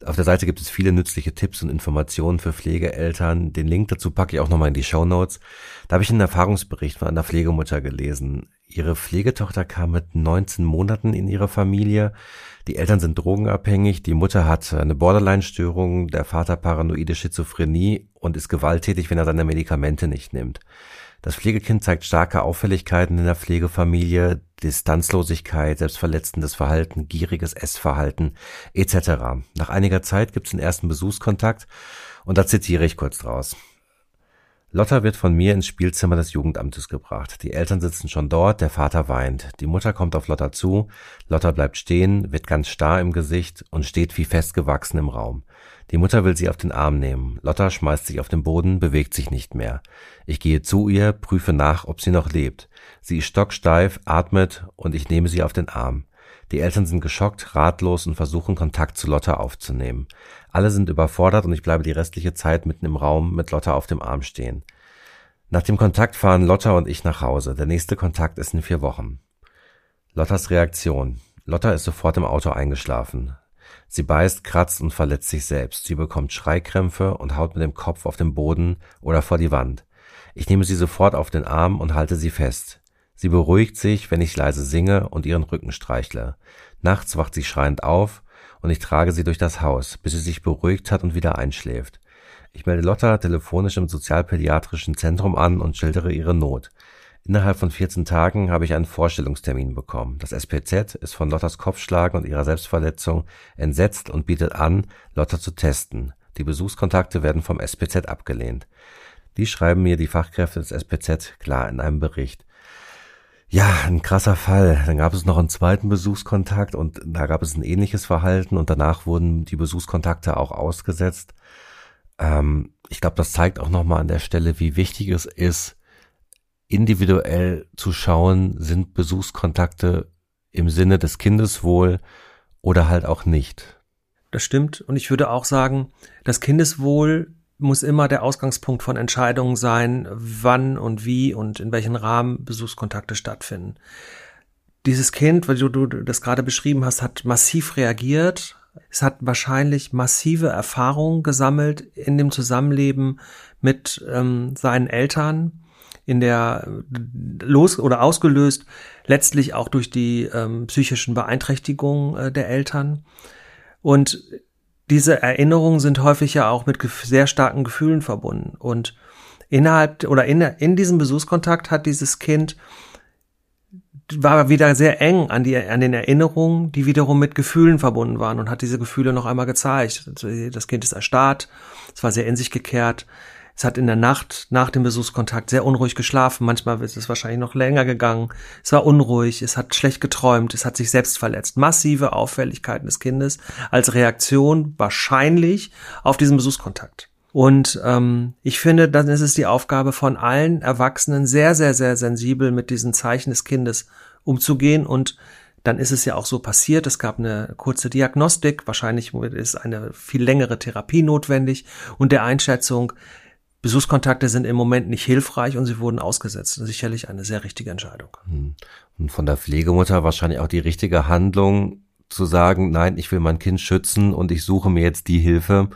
auf der Seite gibt es viele nützliche Tipps und Informationen für Pflegeeltern. Den Link dazu packe ich auch nochmal in die Show Notes. Da habe ich einen Erfahrungsbericht von einer Pflegemutter gelesen. Ihre Pflegetochter kam mit 19 Monaten in ihre Familie. Die Eltern sind drogenabhängig, die Mutter hat eine Borderline-Störung, der Vater paranoide Schizophrenie und ist gewalttätig, wenn er seine Medikamente nicht nimmt. Das Pflegekind zeigt starke Auffälligkeiten in der Pflegefamilie, Distanzlosigkeit, selbstverletzendes Verhalten, gieriges Essverhalten etc. Nach einiger Zeit gibt es den ersten Besuchskontakt und da zitiere ich kurz draus. Lotta wird von mir ins Spielzimmer des Jugendamtes gebracht. Die Eltern sitzen schon dort, der Vater weint. Die Mutter kommt auf Lotta zu. Lotta bleibt stehen, wird ganz starr im Gesicht und steht wie festgewachsen im Raum. Die Mutter will sie auf den Arm nehmen. Lotta schmeißt sich auf den Boden, bewegt sich nicht mehr. Ich gehe zu ihr, prüfe nach, ob sie noch lebt. Sie ist stocksteif, atmet und ich nehme sie auf den Arm. Die Eltern sind geschockt, ratlos und versuchen Kontakt zu Lotta aufzunehmen. Alle sind überfordert und ich bleibe die restliche Zeit mitten im Raum mit Lotta auf dem Arm stehen. Nach dem Kontakt fahren Lotta und ich nach Hause. Der nächste Kontakt ist in vier Wochen. Lottas Reaktion. Lotta ist sofort im Auto eingeschlafen. Sie beißt, kratzt und verletzt sich selbst. Sie bekommt Schreikrämpfe und haut mit dem Kopf auf den Boden oder vor die Wand. Ich nehme sie sofort auf den Arm und halte sie fest. Sie beruhigt sich, wenn ich leise singe und ihren Rücken streichle. Nachts wacht sie schreiend auf und ich trage sie durch das Haus, bis sie sich beruhigt hat und wieder einschläft. Ich melde Lotta telefonisch im sozialpädiatrischen Zentrum an und schildere ihre Not. Innerhalb von 14 Tagen habe ich einen Vorstellungstermin bekommen. Das SPZ ist von Lottas Kopfschlagen und ihrer Selbstverletzung entsetzt und bietet an, Lotta zu testen. Die Besuchskontakte werden vom SPZ abgelehnt. Die schreiben mir die Fachkräfte des SPZ klar in einem Bericht. Ja, ein krasser Fall. Dann gab es noch einen zweiten Besuchskontakt und da gab es ein ähnliches Verhalten und danach wurden die Besuchskontakte auch ausgesetzt. Ähm, ich glaube, das zeigt auch nochmal an der Stelle, wie wichtig es ist, individuell zu schauen, sind Besuchskontakte im Sinne des Kindeswohl oder halt auch nicht. Das stimmt. Und ich würde auch sagen, das Kindeswohl muss immer der Ausgangspunkt von Entscheidungen sein, wann und wie und in welchen Rahmen Besuchskontakte stattfinden. Dieses Kind, weil du, du das gerade beschrieben hast, hat massiv reagiert. Es hat wahrscheinlich massive Erfahrungen gesammelt in dem Zusammenleben mit ähm, seinen Eltern, in der los oder ausgelöst letztlich auch durch die ähm, psychischen Beeinträchtigungen äh, der Eltern. Und diese Erinnerungen sind häufig ja auch mit sehr starken Gefühlen verbunden. Und innerhalb oder in, in diesem Besuchskontakt hat dieses Kind war wieder sehr eng an die an den Erinnerungen, die wiederum mit Gefühlen verbunden waren und hat diese Gefühle noch einmal gezeigt. Das Kind ist erstarrt, es war sehr in sich gekehrt, es hat in der Nacht nach dem Besuchskontakt sehr unruhig geschlafen. Manchmal ist es wahrscheinlich noch länger gegangen. Es war unruhig, es hat schlecht geträumt, es hat sich selbst verletzt. Massive Auffälligkeiten des Kindes als Reaktion wahrscheinlich auf diesen Besuchskontakt. Und ähm, ich finde, dann ist es die Aufgabe von allen Erwachsenen, sehr, sehr, sehr sensibel mit diesen Zeichen des Kindes umzugehen und dann ist es ja auch so passiert. Es gab eine kurze Diagnostik. Wahrscheinlich ist eine viel längere Therapie notwendig und der Einschätzung, Besuchskontakte sind im Moment nicht hilfreich und sie wurden ausgesetzt. Sicherlich eine sehr richtige Entscheidung. Hm. Und von der Pflegemutter wahrscheinlich auch die richtige Handlung zu sagen, nein, ich will mein Kind schützen und ich suche mir jetzt die Hilfe,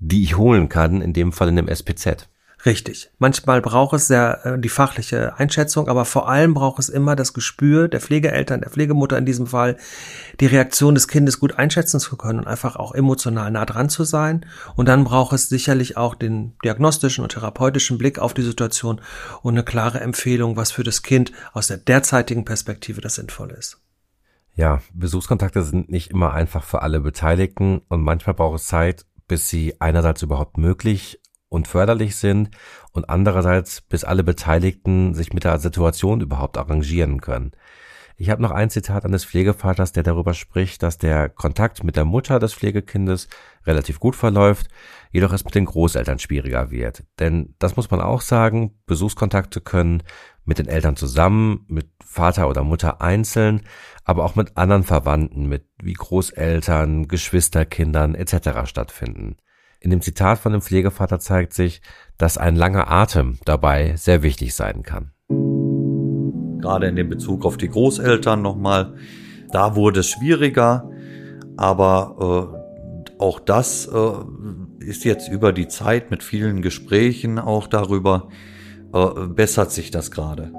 die ich holen kann, in dem Fall in dem SPZ. Richtig. Manchmal braucht es sehr äh, die fachliche Einschätzung, aber vor allem braucht es immer das Gespür der Pflegeeltern, der Pflegemutter in diesem Fall, die Reaktion des Kindes gut einschätzen zu können und einfach auch emotional nah dran zu sein. Und dann braucht es sicherlich auch den diagnostischen und therapeutischen Blick auf die Situation und eine klare Empfehlung, was für das Kind aus der derzeitigen Perspektive das Sinnvolle ist. Ja, Besuchskontakte sind nicht immer einfach für alle Beteiligten und manchmal braucht es Zeit, bis sie einerseits überhaupt möglich und förderlich sind und andererseits bis alle Beteiligten sich mit der Situation überhaupt arrangieren können. Ich habe noch ein Zitat eines Pflegevaters, der darüber spricht, dass der Kontakt mit der Mutter des Pflegekindes relativ gut verläuft, jedoch es mit den Großeltern schwieriger wird. Denn das muss man auch sagen, Besuchskontakte können mit den Eltern zusammen, mit Vater oder Mutter einzeln, aber auch mit anderen Verwandten, mit wie Großeltern, Geschwisterkindern etc. stattfinden. In dem Zitat von dem Pflegevater zeigt sich, dass ein langer Atem dabei sehr wichtig sein kann. Gerade in dem Bezug auf die Großeltern nochmal, da wurde es schwieriger, aber äh, auch das äh, ist jetzt über die Zeit mit vielen Gesprächen auch darüber, äh, bessert sich das gerade.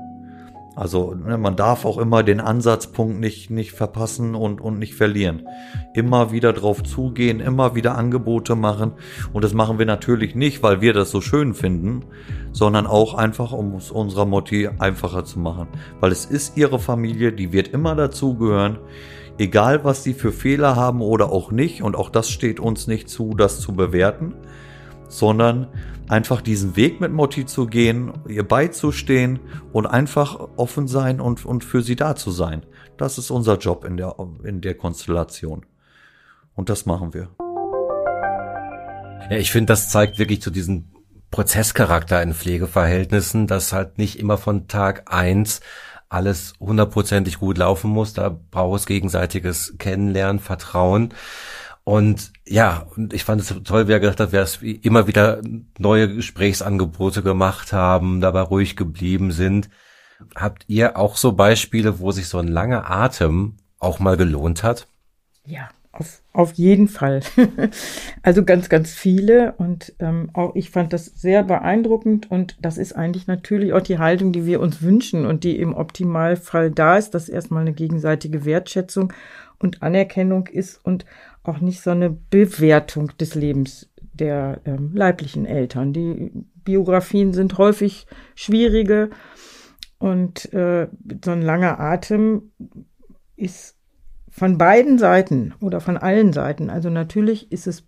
Also ne, man darf auch immer den Ansatzpunkt nicht, nicht verpassen und, und nicht verlieren. Immer wieder drauf zugehen, immer wieder Angebote machen. Und das machen wir natürlich nicht, weil wir das so schön finden, sondern auch einfach, um es unserer Motti einfacher zu machen. Weil es ist ihre Familie, die wird immer dazugehören. Egal, was sie für Fehler haben oder auch nicht. Und auch das steht uns nicht zu, das zu bewerten. Sondern einfach diesen Weg mit Motti zu gehen, ihr beizustehen und einfach offen sein und, und für sie da zu sein. Das ist unser Job in der, in der Konstellation. Und das machen wir. Ja, ich finde, das zeigt wirklich zu diesem Prozesscharakter in Pflegeverhältnissen, dass halt nicht immer von Tag eins alles hundertprozentig gut laufen muss. Da braucht es gegenseitiges Kennenlernen, Vertrauen. Und ja, und ich fand es toll, wie er gesagt hat, wir immer wieder neue Gesprächsangebote gemacht haben, dabei ruhig geblieben sind. Habt ihr auch so Beispiele, wo sich so ein langer Atem auch mal gelohnt hat? Ja, auf, auf jeden Fall. [LAUGHS] also ganz, ganz viele. Und ähm, auch ich fand das sehr beeindruckend. Und das ist eigentlich natürlich auch die Haltung, die wir uns wünschen und die im Optimalfall da ist, dass erstmal eine gegenseitige Wertschätzung und Anerkennung ist und auch nicht so eine Bewertung des Lebens der ähm, leiblichen Eltern. Die Biografien sind häufig schwierige und äh, so ein langer Atem ist von beiden Seiten oder von allen Seiten. Also natürlich ist es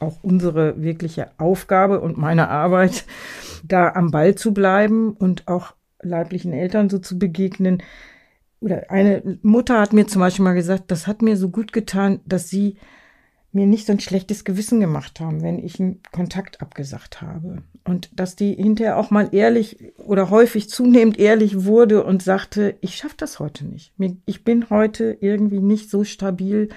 auch unsere wirkliche Aufgabe und meine Arbeit, da am Ball zu bleiben und auch leiblichen Eltern so zu begegnen, oder eine Mutter hat mir zum Beispiel mal gesagt, das hat mir so gut getan, dass sie mir nicht so ein schlechtes Gewissen gemacht haben, wenn ich einen Kontakt abgesagt habe. Und dass die hinterher auch mal ehrlich oder häufig zunehmend ehrlich wurde und sagte, ich schaffe das heute nicht. Ich bin heute irgendwie nicht so stabil,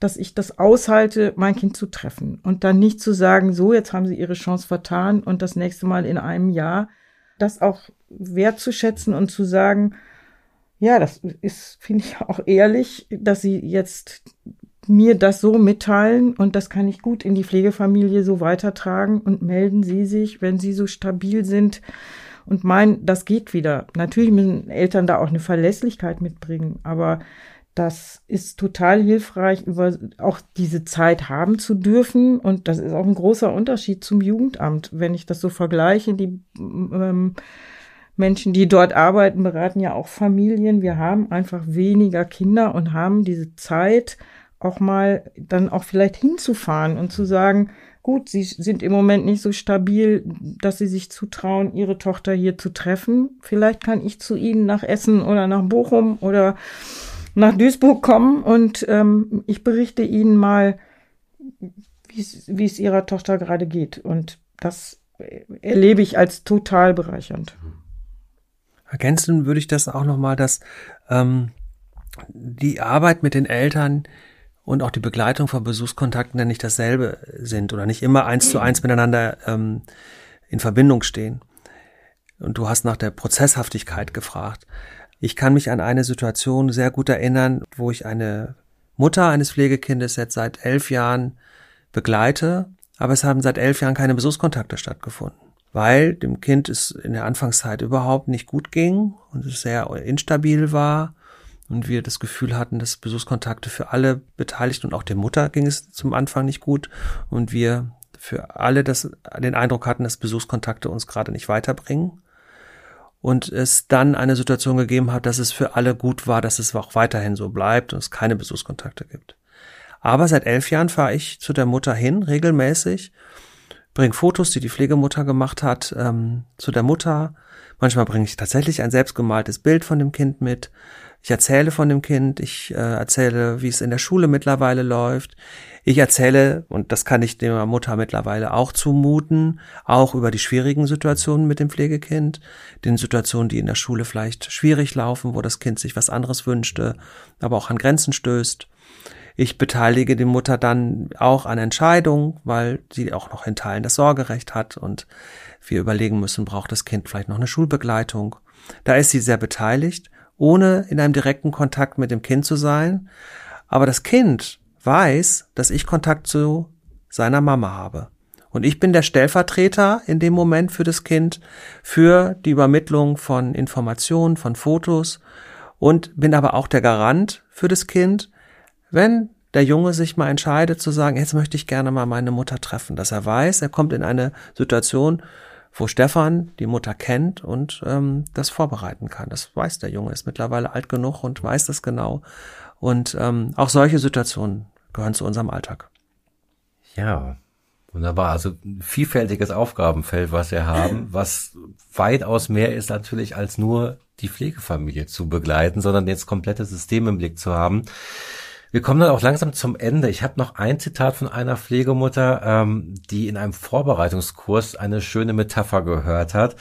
dass ich das aushalte, mein Kind zu treffen. Und dann nicht zu sagen, so, jetzt haben sie ihre Chance vertan und das nächste Mal in einem Jahr. Das auch wertzuschätzen und zu sagen, ja, das ist, finde ich auch ehrlich, dass sie jetzt mir das so mitteilen und das kann ich gut in die Pflegefamilie so weitertragen und melden Sie sich, wenn Sie so stabil sind und meinen, das geht wieder. Natürlich müssen Eltern da auch eine Verlässlichkeit mitbringen, aber das ist total hilfreich, über auch diese Zeit haben zu dürfen. Und das ist auch ein großer Unterschied zum Jugendamt. Wenn ich das so vergleiche, die ähm, Menschen, die dort arbeiten, beraten ja auch Familien. Wir haben einfach weniger Kinder und haben diese Zeit, auch mal dann auch vielleicht hinzufahren und zu sagen, gut, sie sind im Moment nicht so stabil, dass sie sich zutrauen, ihre Tochter hier zu treffen. Vielleicht kann ich zu ihnen nach Essen oder nach Bochum oder nach Duisburg kommen und ähm, ich berichte ihnen mal, wie es ihrer Tochter gerade geht. Und das erlebe ich als total bereichernd. Ergänzen würde ich das auch nochmal, dass ähm, die Arbeit mit den Eltern und auch die Begleitung von Besuchskontakten dann nicht dasselbe sind oder nicht immer eins zu eins miteinander ähm, in Verbindung stehen. Und du hast nach der Prozesshaftigkeit gefragt. Ich kann mich an eine Situation sehr gut erinnern, wo ich eine Mutter eines Pflegekindes jetzt seit elf Jahren begleite, aber es haben seit elf Jahren keine Besuchskontakte stattgefunden. Weil dem Kind es in der Anfangszeit überhaupt nicht gut ging und es sehr instabil war und wir das Gefühl hatten, dass Besuchskontakte für alle Beteiligten und auch der Mutter ging es zum Anfang nicht gut und wir für alle das, den Eindruck hatten, dass Besuchskontakte uns gerade nicht weiterbringen und es dann eine Situation gegeben hat, dass es für alle gut war, dass es auch weiterhin so bleibt und es keine Besuchskontakte gibt. Aber seit elf Jahren fahre ich zu der Mutter hin, regelmäßig, bringe Fotos, die die Pflegemutter gemacht hat, ähm, zu der Mutter. Manchmal bringe ich tatsächlich ein selbstgemaltes Bild von dem Kind mit. Ich erzähle von dem Kind, ich äh, erzähle, wie es in der Schule mittlerweile läuft. Ich erzähle, und das kann ich der Mutter mittlerweile auch zumuten, auch über die schwierigen Situationen mit dem Pflegekind, den Situationen, die in der Schule vielleicht schwierig laufen, wo das Kind sich was anderes wünschte, aber auch an Grenzen stößt. Ich beteilige die Mutter dann auch an Entscheidungen, weil sie auch noch in Teilen das Sorgerecht hat und wir überlegen müssen, braucht das Kind vielleicht noch eine Schulbegleitung. Da ist sie sehr beteiligt, ohne in einem direkten Kontakt mit dem Kind zu sein. Aber das Kind weiß, dass ich Kontakt zu seiner Mama habe. Und ich bin der Stellvertreter in dem Moment für das Kind, für die Übermittlung von Informationen, von Fotos und bin aber auch der Garant für das Kind, wenn der Junge sich mal entscheidet zu sagen, jetzt möchte ich gerne mal meine Mutter treffen, dass er weiß, er kommt in eine Situation, wo Stefan die Mutter kennt und ähm, das vorbereiten kann. Das weiß der Junge, ist mittlerweile alt genug und weiß das genau. Und ähm, auch solche Situationen gehören zu unserem Alltag. Ja, wunderbar. Also vielfältiges Aufgabenfeld, was wir haben, [CLEARS THROAT] was weitaus mehr ist natürlich als nur die Pflegefamilie zu begleiten, sondern das komplette System im Blick zu haben. Wir kommen dann auch langsam zum Ende. Ich habe noch ein Zitat von einer Pflegemutter, ähm, die in einem Vorbereitungskurs eine schöne Metapher gehört hat,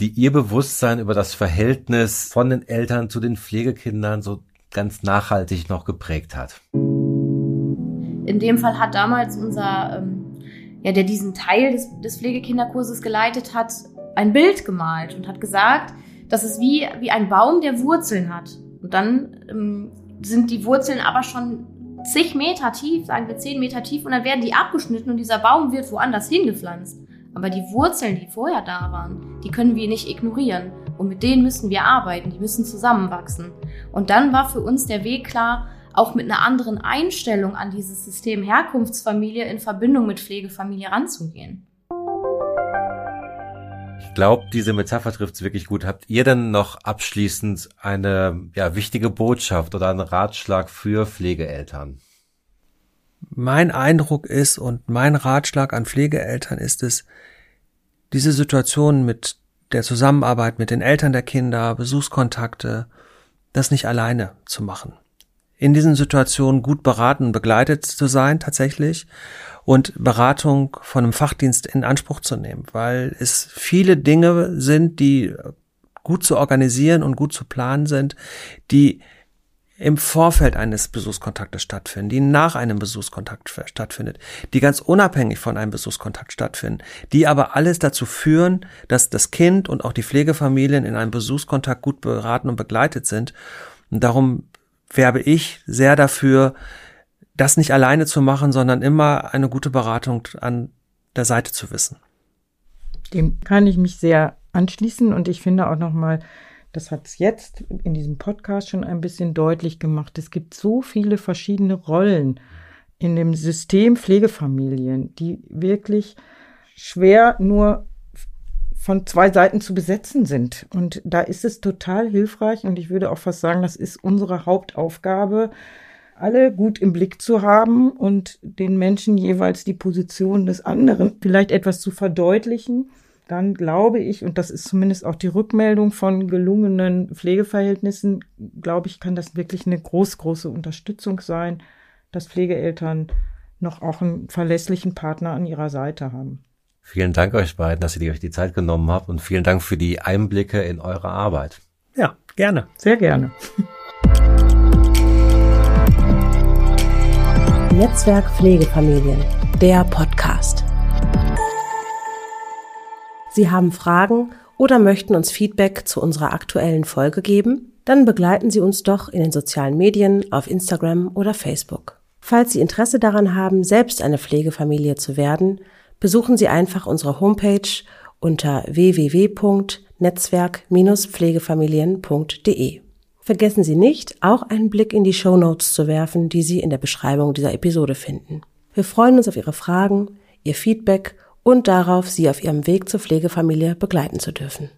die ihr Bewusstsein über das Verhältnis von den Eltern zu den Pflegekindern so ganz nachhaltig noch geprägt hat. In dem Fall hat damals unser, ähm, ja, der diesen Teil des, des Pflegekinderkurses geleitet hat, ein Bild gemalt und hat gesagt, das ist wie, wie ein Baum, der Wurzeln hat. Und dann ähm, sind die Wurzeln aber schon zig Meter tief, sagen wir zehn Meter tief, und dann werden die abgeschnitten und dieser Baum wird woanders hingepflanzt. Aber die Wurzeln, die vorher da waren, die können wir nicht ignorieren. Und mit denen müssen wir arbeiten, die müssen zusammenwachsen. Und dann war für uns der Weg klar, auch mit einer anderen Einstellung an dieses System Herkunftsfamilie in Verbindung mit Pflegefamilie ranzugehen. Ich glaube, diese Metapher trifft es wirklich gut. Habt ihr denn noch abschließend eine ja, wichtige Botschaft oder einen Ratschlag für Pflegeeltern? Mein Eindruck ist und mein Ratschlag an Pflegeeltern ist es, diese Situation mit der Zusammenarbeit mit den Eltern der Kinder, Besuchskontakte, das nicht alleine zu machen. In diesen Situationen gut beraten und begleitet zu sein tatsächlich und Beratung von einem Fachdienst in Anspruch zu nehmen, weil es viele Dinge sind, die gut zu organisieren und gut zu planen sind, die im Vorfeld eines Besuchskontaktes stattfinden, die nach einem Besuchskontakt stattfindet, die ganz unabhängig von einem Besuchskontakt stattfinden, die aber alles dazu führen, dass das Kind und auch die Pflegefamilien in einem Besuchskontakt gut beraten und begleitet sind. Und darum werbe ich sehr dafür, das nicht alleine zu machen, sondern immer eine gute Beratung an der Seite zu wissen. Dem kann ich mich sehr anschließen und ich finde auch nochmal, das hat es jetzt in diesem Podcast schon ein bisschen deutlich gemacht. Es gibt so viele verschiedene Rollen in dem System Pflegefamilien, die wirklich schwer nur von zwei Seiten zu besetzen sind. Und da ist es total hilfreich und ich würde auch fast sagen, das ist unsere Hauptaufgabe, alle gut im Blick zu haben und den Menschen jeweils die Position des anderen vielleicht etwas zu verdeutlichen, dann glaube ich, und das ist zumindest auch die Rückmeldung von gelungenen Pflegeverhältnissen, glaube ich, kann das wirklich eine groß, große Unterstützung sein, dass Pflegeeltern noch auch einen verlässlichen Partner an ihrer Seite haben. Vielen Dank euch beiden, dass ihr euch die Zeit genommen habt und vielen Dank für die Einblicke in eure Arbeit. Ja, gerne. Sehr gerne. Netzwerk Pflegefamilien, der Podcast. Sie haben Fragen oder möchten uns Feedback zu unserer aktuellen Folge geben? Dann begleiten Sie uns doch in den sozialen Medien auf Instagram oder Facebook. Falls Sie Interesse daran haben, selbst eine Pflegefamilie zu werden, besuchen Sie einfach unsere Homepage unter www.netzwerk-pflegefamilien.de. Vergessen Sie nicht, auch einen Blick in die Show Notes zu werfen, die Sie in der Beschreibung dieser Episode finden. Wir freuen uns auf Ihre Fragen, Ihr Feedback und darauf, Sie auf Ihrem Weg zur Pflegefamilie begleiten zu dürfen.